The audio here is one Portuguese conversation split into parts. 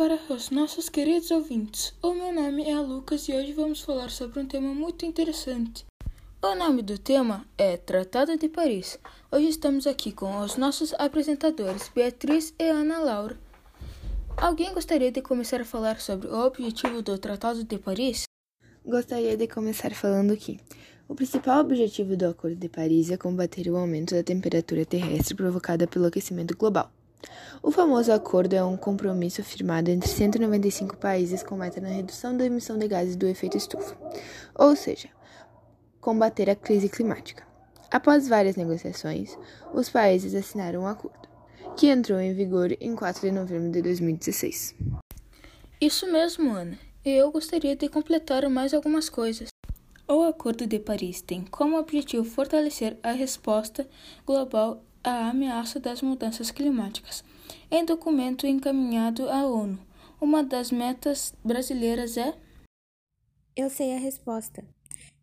Para os nossos queridos ouvintes, o meu nome é Lucas e hoje vamos falar sobre um tema muito interessante. O nome do tema é Tratado de Paris. Hoje estamos aqui com os nossos apresentadores Beatriz e Ana Laura. Alguém gostaria de começar a falar sobre o objetivo do Tratado de Paris? Gostaria de começar falando que o principal objetivo do Acordo de Paris é combater o aumento da temperatura terrestre provocada pelo aquecimento global. O famoso acordo é um compromisso firmado entre 195 países com meta na redução da emissão de gases do efeito estufa, ou seja, combater a crise climática. Após várias negociações, os países assinaram um acordo, que entrou em vigor em 4 de novembro de 2016. Isso mesmo, Ana. Eu gostaria de completar mais algumas coisas. O Acordo de Paris tem como objetivo fortalecer a resposta global à ameaça das mudanças climáticas. Em documento encaminhado à ONU, uma das metas brasileiras é. Eu sei a resposta.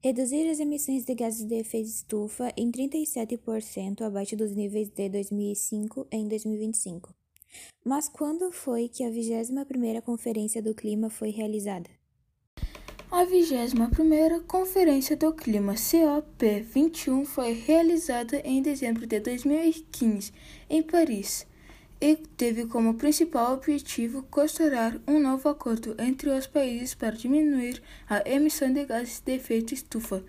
Reduzir as emissões de gases de efeito estufa em 37% abaixo dos níveis de 2005 em 2025. Mas quando foi que a 21ª Conferência do Clima foi realizada? A 21ª Conferência do Clima COP21 foi realizada em dezembro de 2015 em Paris e teve como principal objetivo costurar um novo acordo entre os países para diminuir a emissão de gases de efeito estufa,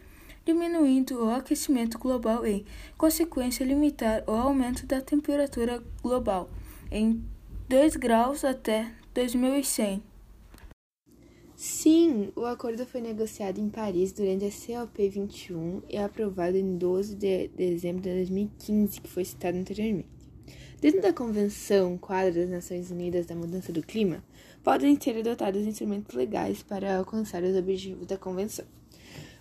diminuindo o aquecimento global e, consequência, limitar o aumento da temperatura global em 2 graus até 2100. Sim, o acordo foi negociado em Paris durante a COP21 e aprovado em 12 de dezembro de 2015, que foi citado anteriormente. Dentro da Convenção Quadro das Nações Unidas da Mudança do Clima, podem ser adotados instrumentos legais para alcançar os objetivos da Convenção.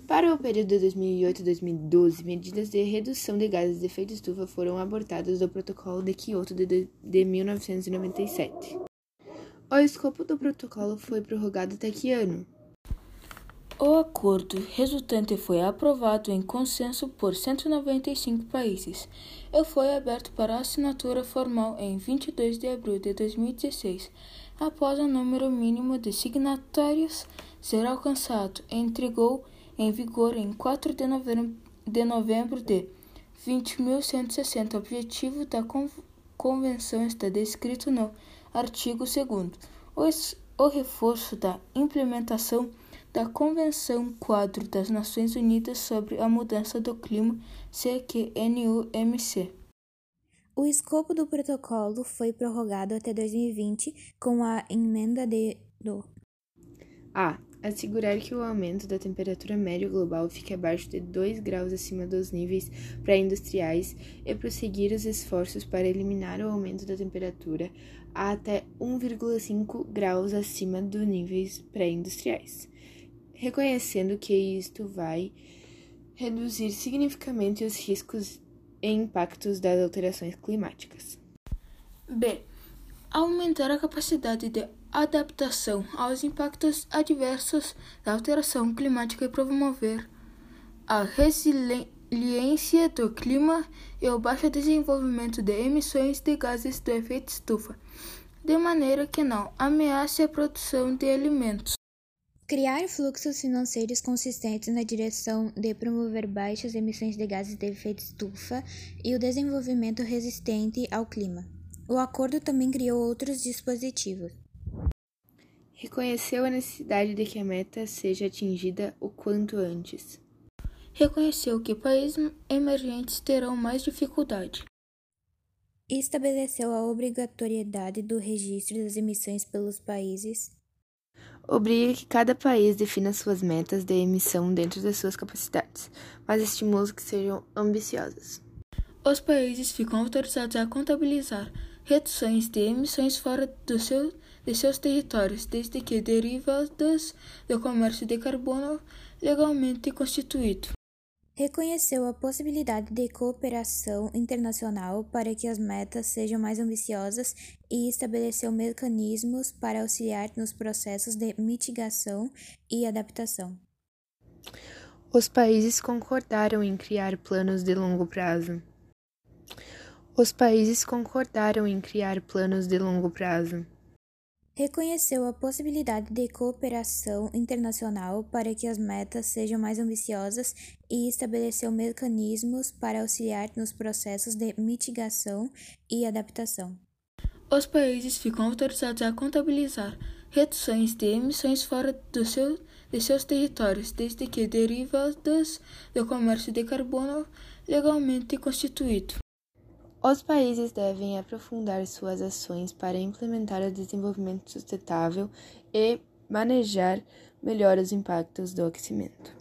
Para o período de 2008 2012, medidas de redução de gases de efeito estufa foram abortadas do Protocolo de Kyoto de, de 1997. O escopo do protocolo foi prorrogado até que ano? O acordo resultante foi aprovado em consenso por 195 países e foi aberto para assinatura formal em 22 de abril de 2016, após o número mínimo de signatários ser alcançado. Entregou em vigor em 4 de novembro de, novembro de 20.160. O objetivo da convenção está descrito no artigo 2. O reforço da implementação da Convenção Quadro das Nações Unidas sobre a Mudança do Clima, CQNUMC. O escopo do protocolo foi prorrogado até 2020 com a emenda de do A. Assegurar que o aumento da temperatura média global fique abaixo de 2 graus acima dos níveis pré-industriais e prosseguir os esforços para eliminar o aumento da temperatura a até 1,5 graus acima dos níveis pré-industriais, reconhecendo que isto vai reduzir significativamente os riscos e impactos das alterações climáticas. B. Aumentar a capacidade de adaptação aos impactos adversos da alteração climática e promover a resiliência do clima e o baixo desenvolvimento de emissões de gases do efeito estufa, de maneira que não ameace a produção de alimentos. Criar fluxos financeiros consistentes na direção de promover baixas emissões de gases de efeito estufa e o desenvolvimento resistente ao clima. O acordo também criou outros dispositivos. Reconheceu a necessidade de que a meta seja atingida o quanto antes. Reconheceu que países emergentes terão mais dificuldade. Estabeleceu a obrigatoriedade do registro das emissões pelos países. Obriga que cada país defina suas metas de emissão dentro das suas capacidades, mas estimula que sejam ambiciosas. Os países ficam autorizados a contabilizar reduções de emissões fora do seu de seus territórios, desde que derivadas do comércio de carbono legalmente constituído. Reconheceu a possibilidade de cooperação internacional para que as metas sejam mais ambiciosas e estabeleceu mecanismos para auxiliar nos processos de mitigação e adaptação. Os países concordaram em criar planos de longo prazo. Os países concordaram em criar planos de longo prazo. reconheceu a possibilidade de cooperação internacional para que as metas sejam mais ambiciosas e estabeleceu mecanismos para auxiliar nos processos de mitigação e adaptação. Os países ficam autorizados a contabilizar reduções de emissões fora do seu, de seus territórios, desde que derivadas do comércio de carbono legalmente constituído. Os países devem aprofundar suas ações para implementar o desenvolvimento sustentável e manejar melhor os impactos do aquecimento.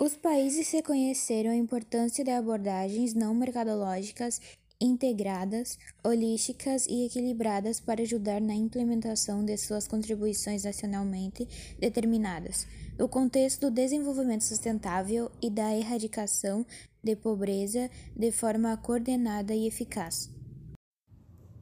Os países reconheceram a importância de abordagens não mercadológicas integradas, holísticas e equilibradas para ajudar na implementação de suas contribuições nacionalmente determinadas, no contexto do desenvolvimento sustentável e da erradicação de pobreza de forma coordenada e eficaz.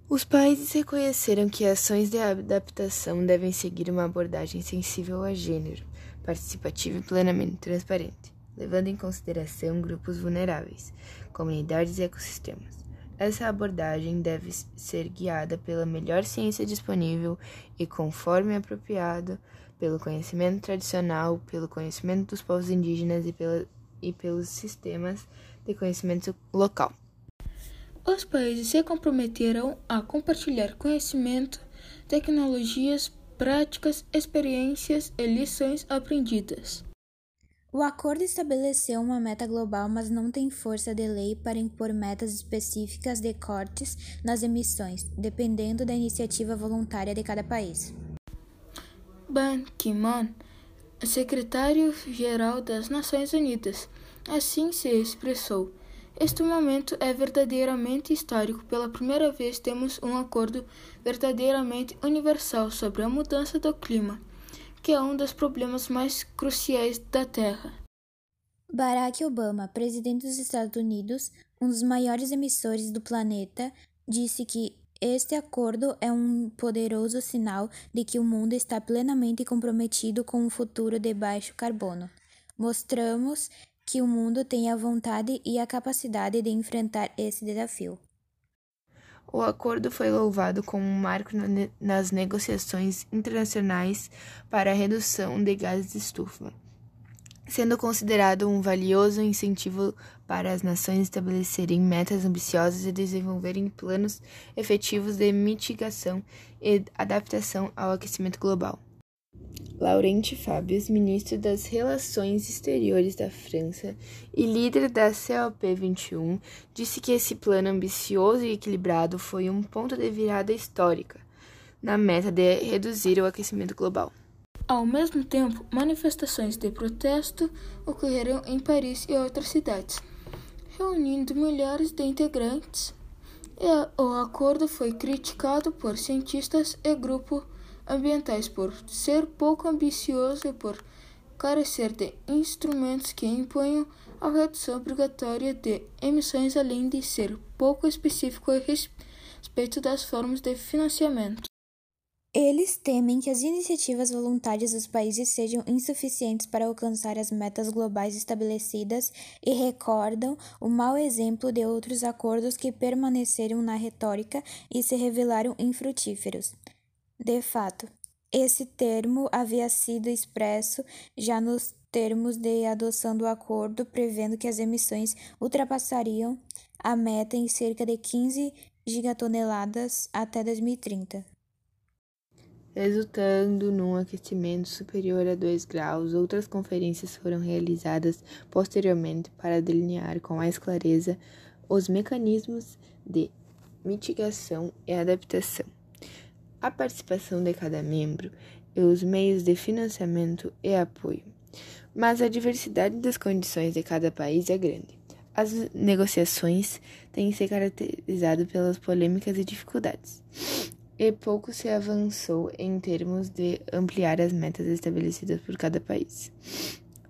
Os países reconheceram que ações de adaptação devem seguir uma abordagem sensível a gênero, participativa e plenamente transparente, levando em consideração grupos vulneráveis, comunidades e ecossistemas. Essa abordagem deve ser guiada pela melhor ciência disponível e, conforme apropriado, pelo conhecimento tradicional, pelo conhecimento dos povos indígenas e pela e pelos sistemas de conhecimento local. Os países se comprometeram a compartilhar conhecimento, tecnologias, práticas, experiências e lições aprendidas. O acordo estabeleceu uma meta global, mas não tem força de lei para impor metas específicas de cortes nas emissões, dependendo da iniciativa voluntária de cada país. Ban Ki-moon secretário-geral das Nações Unidas. Assim se expressou. Este momento é verdadeiramente histórico. Pela primeira vez temos um acordo verdadeiramente universal sobre a mudança do clima, que é um dos problemas mais cruciais da Terra. Barack Obama, presidente dos Estados Unidos, um dos maiores emissores do planeta, disse que este acordo é um poderoso sinal de que o mundo está plenamente comprometido com um futuro de baixo carbono. Mostramos que o mundo tem a vontade e a capacidade de enfrentar esse desafio. O acordo foi louvado como um marco nas negociações internacionais para a redução de gases de estufa sendo considerado um valioso incentivo para as nações estabelecerem metas ambiciosas e desenvolverem planos efetivos de mitigação e adaptação ao aquecimento global. Laurent Fabius, ministro das Relações Exteriores da França e líder da COP21, disse que esse plano ambicioso e equilibrado foi um ponto de virada histórica na meta de reduzir o aquecimento global. Ao mesmo tempo, manifestações de protesto ocorreram em Paris e outras cidades, reunindo milhares de integrantes. E o acordo foi criticado por cientistas e grupos ambientais por ser pouco ambicioso e por carecer de instrumentos que imponham a redução obrigatória de emissões, além de ser pouco específico a respeito das formas de financiamento. Eles temem que as iniciativas voluntárias dos países sejam insuficientes para alcançar as metas globais estabelecidas e recordam o mau exemplo de outros acordos que permaneceram na retórica e se revelaram infrutíferos. De fato, esse termo havia sido expresso já nos termos de adoção do acordo, prevendo que as emissões ultrapassariam a meta em cerca de 15 gigatoneladas até 2030 resultando num aquecimento superior a 2 graus. Outras conferências foram realizadas posteriormente para delinear com mais clareza os mecanismos de mitigação e adaptação, a participação de cada membro e os meios de financiamento e apoio. Mas a diversidade das condições de cada país é grande. As negociações têm se caracterizado pelas polêmicas e dificuldades e pouco se avançou em termos de ampliar as metas estabelecidas por cada país.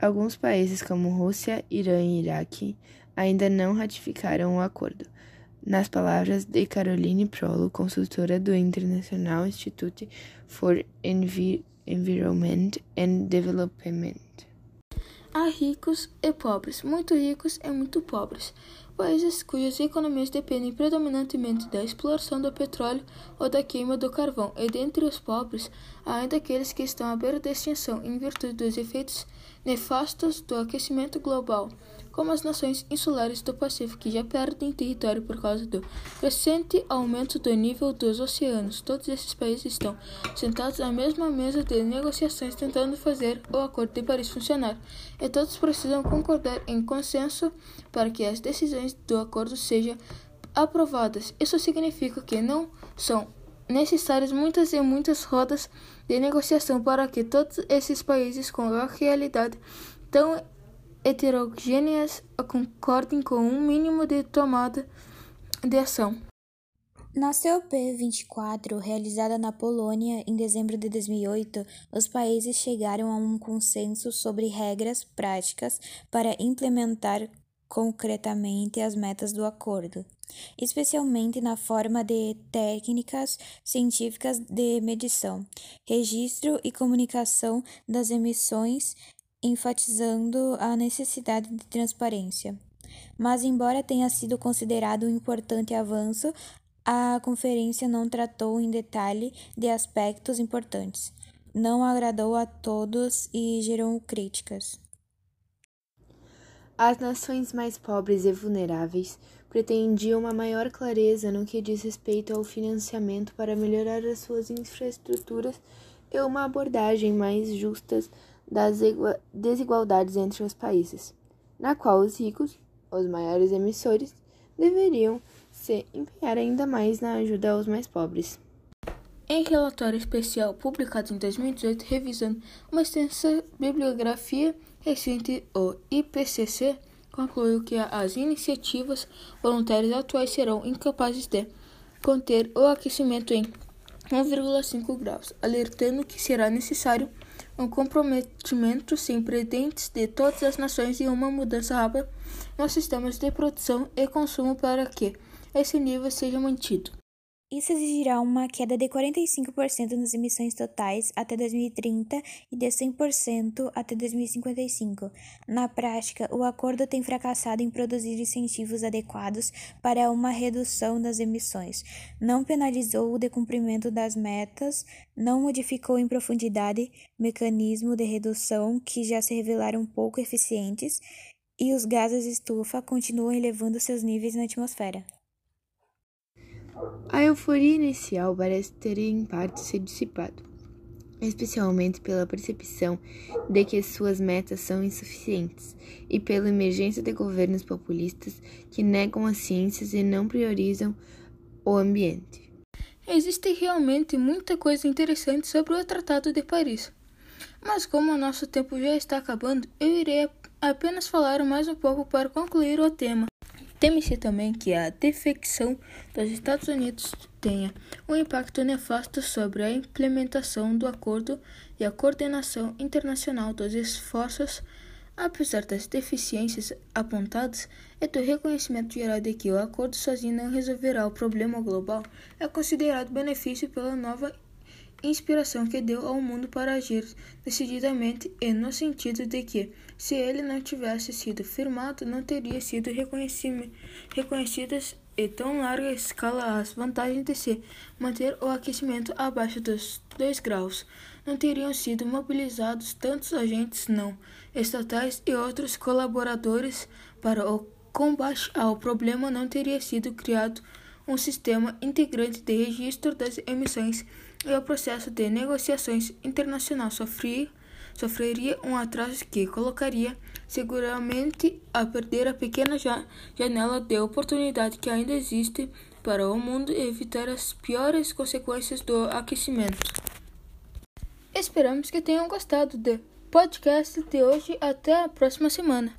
Alguns países, como Rússia, Irã e Iraque, ainda não ratificaram o acordo. Nas palavras de Caroline Prolo, consultora do International Institute for Envi Environment and Development. Há ricos e pobres, muito ricos e muito pobres. países cujas economias dependem predominantemente da exploração do petróleo ou da queima do carvão, e dentre os pobres, há ainda aqueles que estão à beira da extinção em virtude dos efeitos nefastos do aquecimento global, como as nações insulares do Pacífico, que já perdem território por causa do crescente aumento do nível dos oceanos. Todos esses países estão sentados à mesma mesa de negociações tentando fazer o Acordo de Paris funcionar, e todos precisam concordar em consenso para que as decisões do acordo sejam aprovadas. Isso significa que não são necessárias muitas e muitas rodas de negociação para que todos esses países com a realidade tão heterogêneas concordem com um mínimo de tomada de ação. Na COP24, realizada na Polônia em dezembro de 2008, os países chegaram a um consenso sobre regras práticas para implementar concretamente as metas do acordo, especialmente na forma de técnicas científicas de medição, registro e comunicação das emissões, enfatizando a necessidade de transparência. Mas, embora tenha sido considerado um importante avanço, a conferência não tratou em detalhe de aspectos importantes, não agradou a todos e gerou críticas. As nações mais pobres e vulneráveis pretendiam uma maior clareza no que diz respeito ao financiamento para melhorar as suas infraestruturas e uma abordagem mais justa das desigualdades entre os países, na qual os ricos, os maiores emissores, deveriam se empenhar ainda mais na ajuda aos mais pobres. Em relatório especial publicado em 2018, revisando uma extensa bibliografia recente, o IPCC concluiu que as iniciativas voluntárias atuais serão incapazes de conter o aquecimento em 1,5 graus, alertando que será necessário um comprometimento sem precedentes de todas as nações e uma mudança rápida nos sistemas de produção e consumo para que esse nível seja mantido. Isso exigirá uma queda de 45% nas emissões totais até 2030 e de 100% até 2055. Na prática, o acordo tem fracassado em produzir incentivos adequados para uma redução das emissões, não penalizou o decumprimento das metas, não modificou em profundidade mecanismos de redução que já se revelaram pouco eficientes e os gases estufa continuam elevando seus níveis na atmosfera. A euforia inicial parece ter em parte se dissipado, especialmente pela percepção de que suas metas são insuficientes e pela emergência de governos populistas que negam as ciências e não priorizam o ambiente. Existe realmente muita coisa interessante sobre o Tratado de Paris. Mas como o nosso tempo já está acabando, eu irei apenas falar mais um pouco para concluir o tema. Teme-se também que a defecção dos Estados Unidos tenha um impacto nefasto sobre a implementação do acordo e a coordenação internacional dos esforços, apesar das deficiências apontadas e do reconhecimento geral de que o acordo sozinho não resolverá o problema global, é considerado benefício pela nova inspiração que deu ao mundo para agir decididamente e no sentido de que, se ele não tivesse sido firmado, não teria sido reconhecidas em tão larga escala as vantagens de se manter o aquecimento abaixo dos 2 graus. Não teriam sido mobilizados tantos agentes não estatais e outros colaboradores para o combate ao problema, não teria sido criado um sistema integrante de registro das emissões e o processo de negociações internacional sofria, sofreria um atraso que colocaria seguramente a perder a pequena janela de oportunidade que ainda existe para o mundo evitar as piores consequências do aquecimento. Esperamos que tenham gostado do podcast de hoje. Até a próxima semana.